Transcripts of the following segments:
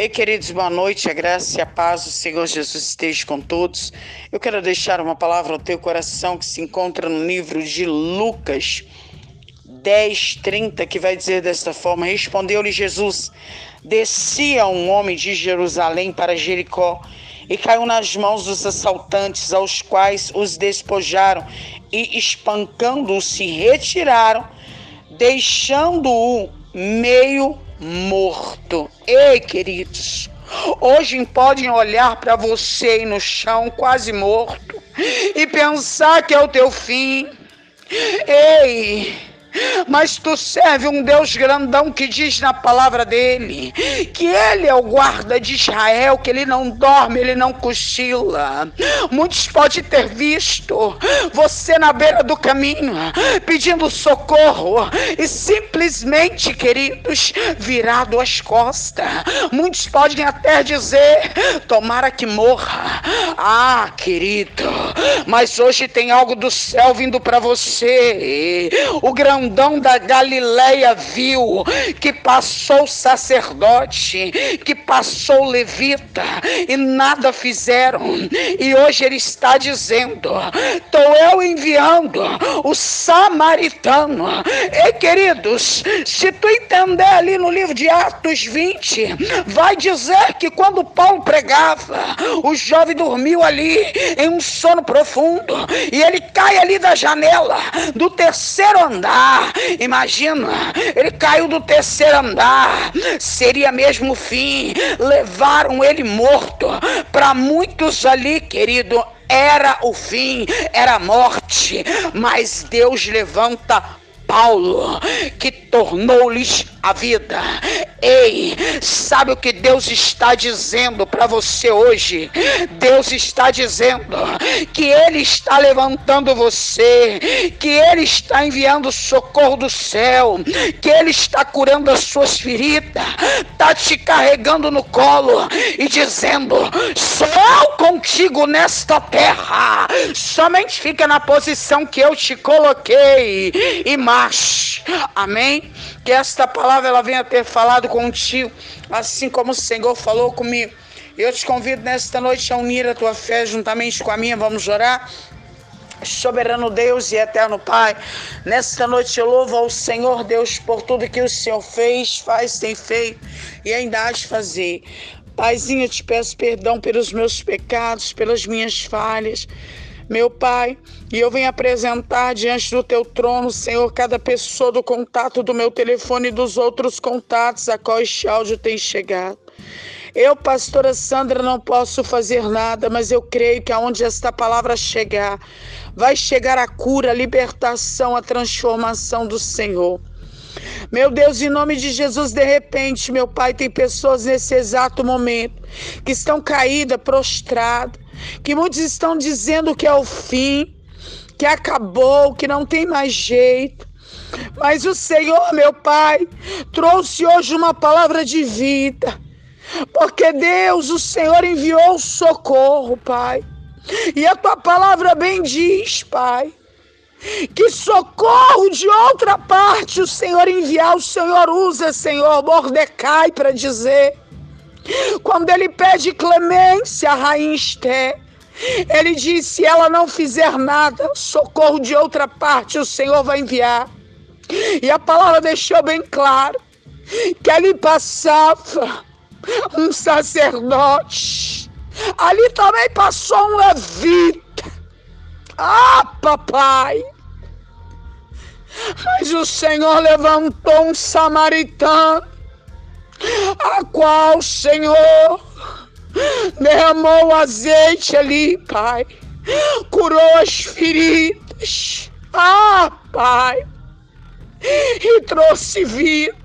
Ei, queridos, boa noite. A graça e a paz do Senhor Jesus esteja com todos. Eu quero deixar uma palavra ao teu coração que se encontra no livro de Lucas 10, 30, que vai dizer desta forma: Respondeu-lhe Jesus: Descia um homem de Jerusalém para Jericó e caiu nas mãos dos assaltantes, aos quais os despojaram e, espancando-o, se retiraram, deixando-o meio morto. Ei, queridos, hoje podem olhar para você aí no chão, quase morto, e pensar que é o teu fim. Ei, mas tu serve um Deus grandão que diz na palavra dele que ele é o guarda de Israel, que ele não dorme, ele não cochila. Muitos podem ter visto você na beira do caminho pedindo socorro e simplesmente, queridos, virado as costas. Muitos podem até dizer: tomara que morra. Ah, querido, mas hoje tem algo do céu vindo para você. O grandão grandão da Galileia viu que passou sacerdote, que passou levita e nada fizeram. E hoje ele está dizendo: estou eu enviando o samaritano. E queridos, se tu entender ali no livro de Atos 20, vai dizer que quando Paulo pregava, o jovem dormiu ali em um sono profundo e ele cai ali da janela do terceiro andar Imagina, ele caiu do terceiro andar. Seria mesmo o fim. Levaram ele morto. Para muitos ali, querido, era o fim, era a morte. Mas Deus levanta Paulo, que tornou-lhes a vida. Ei, sabe o que Deus está dizendo para você hoje? Deus está dizendo que Ele está levantando você, que Ele está enviando socorro do céu, que Ele está curando as suas feridas, está te carregando no colo e dizendo: sou contigo nesta terra, somente fica na posição que eu te coloquei e marche. Amém? Que esta palavra ela venha ter falado contigo, assim como o Senhor falou comigo. Eu te convido nesta noite a unir a tua fé juntamente com a minha. Vamos orar. Soberano Deus e eterno Pai, nesta noite eu louvo ao Senhor Deus por tudo que o Senhor fez, faz, tem feito e ainda há de fazer. Paizinho, eu te peço perdão pelos meus pecados, pelas minhas falhas meu Pai, e eu venho apresentar diante do teu trono, Senhor, cada pessoa do contato do meu telefone e dos outros contatos a qual este áudio tem chegado. Eu, pastora Sandra, não posso fazer nada, mas eu creio que aonde esta palavra chegar, vai chegar a cura, a libertação, a transformação do Senhor. Meu Deus, em nome de Jesus, de repente, meu Pai, tem pessoas nesse exato momento que estão caídas, prostradas, que muitos estão dizendo que é o fim, que acabou, que não tem mais jeito. Mas o Senhor, meu Pai, trouxe hoje uma palavra de vida. Porque Deus, o Senhor enviou socorro, Pai. E a tua palavra bem diz, Pai, que socorro de outra parte o Senhor enviar, o Senhor usa, Senhor, Mordecai para dizer quando ele pede clemência à rainha Esté, ele diz: se ela não fizer nada, socorro de outra parte o Senhor vai enviar. E a palavra deixou bem claro que ali passava um sacerdote, ali também passou um levita. Ah, papai! Mas o Senhor levantou um samaritano a qual, Senhor, derramou azeite ali, Pai, curou as feridas, ah, Pai, e trouxe vida.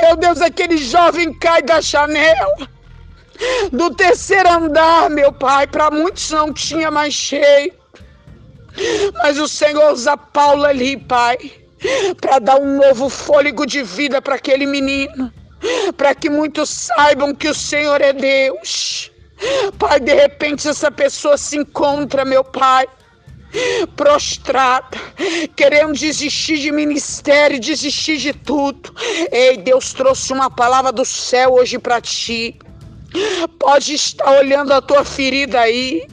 Meu Deus, aquele jovem cai da janela do terceiro andar, meu Pai, para muitos não tinha mais cheio. Mas o Senhor usa Paulo ali, Pai para dar um novo fôlego de vida para aquele menino, para que muitos saibam que o Senhor é Deus. Pai, de repente essa pessoa se encontra, meu Pai, prostrada, querendo desistir de ministério, desistir de tudo. Ei, Deus trouxe uma palavra do céu hoje para ti. Pode estar olhando a tua ferida aí.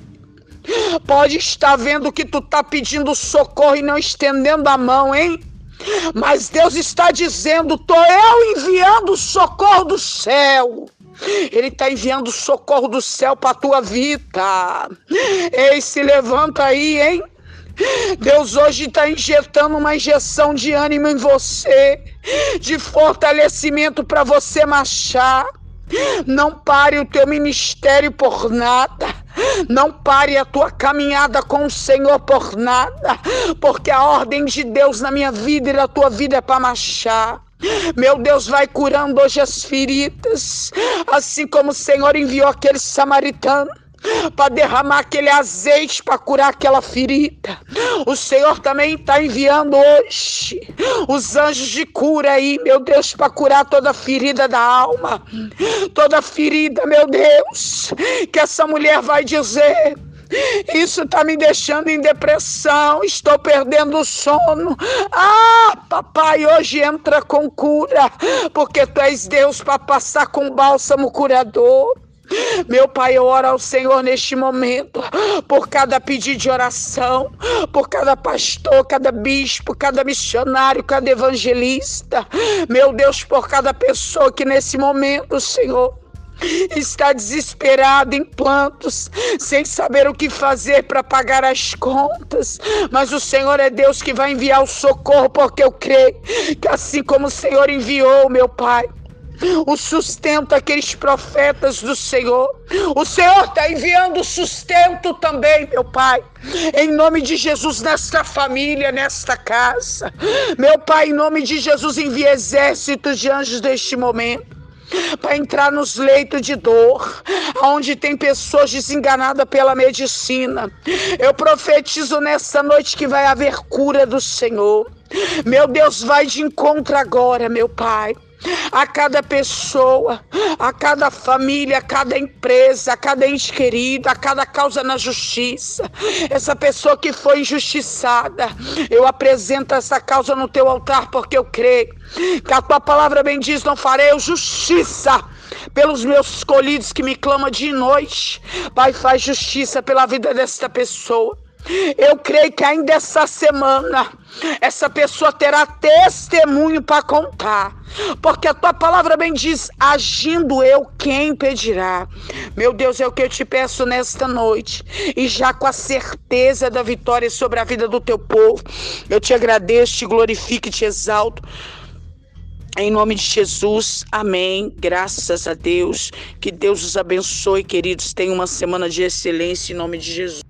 Pode estar vendo que tu tá pedindo socorro e não estendendo a mão, hein? Mas Deus está dizendo: tô eu enviando o socorro do céu. Ele está enviando socorro do céu para a tua vida. Ei, se levanta aí, hein? Deus hoje está injetando uma injeção de ânimo em você, de fortalecimento para você marchar. Não pare o teu ministério por nada. Não pare a tua caminhada com o Senhor por nada, porque a ordem de Deus na minha vida e na tua vida é para marchar. Meu Deus vai curando hoje as feridas, assim como o Senhor enviou aquele samaritano para derramar aquele azeite para curar aquela ferida. O Senhor também está enviando hoje os anjos de cura aí, meu Deus, para curar toda ferida da alma, toda ferida, meu Deus, que essa mulher vai dizer. Isso está me deixando em depressão, estou perdendo o sono. Ah, papai, hoje entra com cura, porque tu és Deus para passar com bálsamo curador. Meu Pai, eu oro ao Senhor neste momento, por cada pedido de oração, por cada pastor, cada bispo, cada missionário, cada evangelista. Meu Deus, por cada pessoa que nesse momento, Senhor, está desesperado em plantos, sem saber o que fazer para pagar as contas. Mas o Senhor é Deus que vai enviar o socorro, porque eu creio que assim como o Senhor enviou, meu Pai, o sustento aqueles profetas do Senhor. O Senhor está enviando sustento também, meu Pai. Em nome de Jesus, nesta família, nesta casa. Meu Pai, em nome de Jesus, envia exércitos de anjos neste momento para entrar nos leitos de dor, onde tem pessoas desenganadas pela medicina. Eu profetizo nesta noite que vai haver cura do Senhor. Meu Deus, vai de encontro agora, meu Pai a cada pessoa, a cada família, a cada empresa, a cada ente querido, a cada causa na justiça. Essa pessoa que foi injustiçada, eu apresento essa causa no teu altar porque eu creio que a tua palavra bem diz: não farei justiça pelos meus escolhidos que me clamam de noite. Pai, faz justiça pela vida desta pessoa. Eu creio que ainda essa semana essa pessoa terá testemunho para contar, porque a tua palavra bem diz: agindo eu, quem impedirá? Meu Deus, é o que eu te peço nesta noite, e já com a certeza da vitória sobre a vida do teu povo, eu te agradeço, te glorifico e te exalto. Em nome de Jesus, amém. Graças a Deus. Que Deus os abençoe, queridos. Tenham uma semana de excelência em nome de Jesus.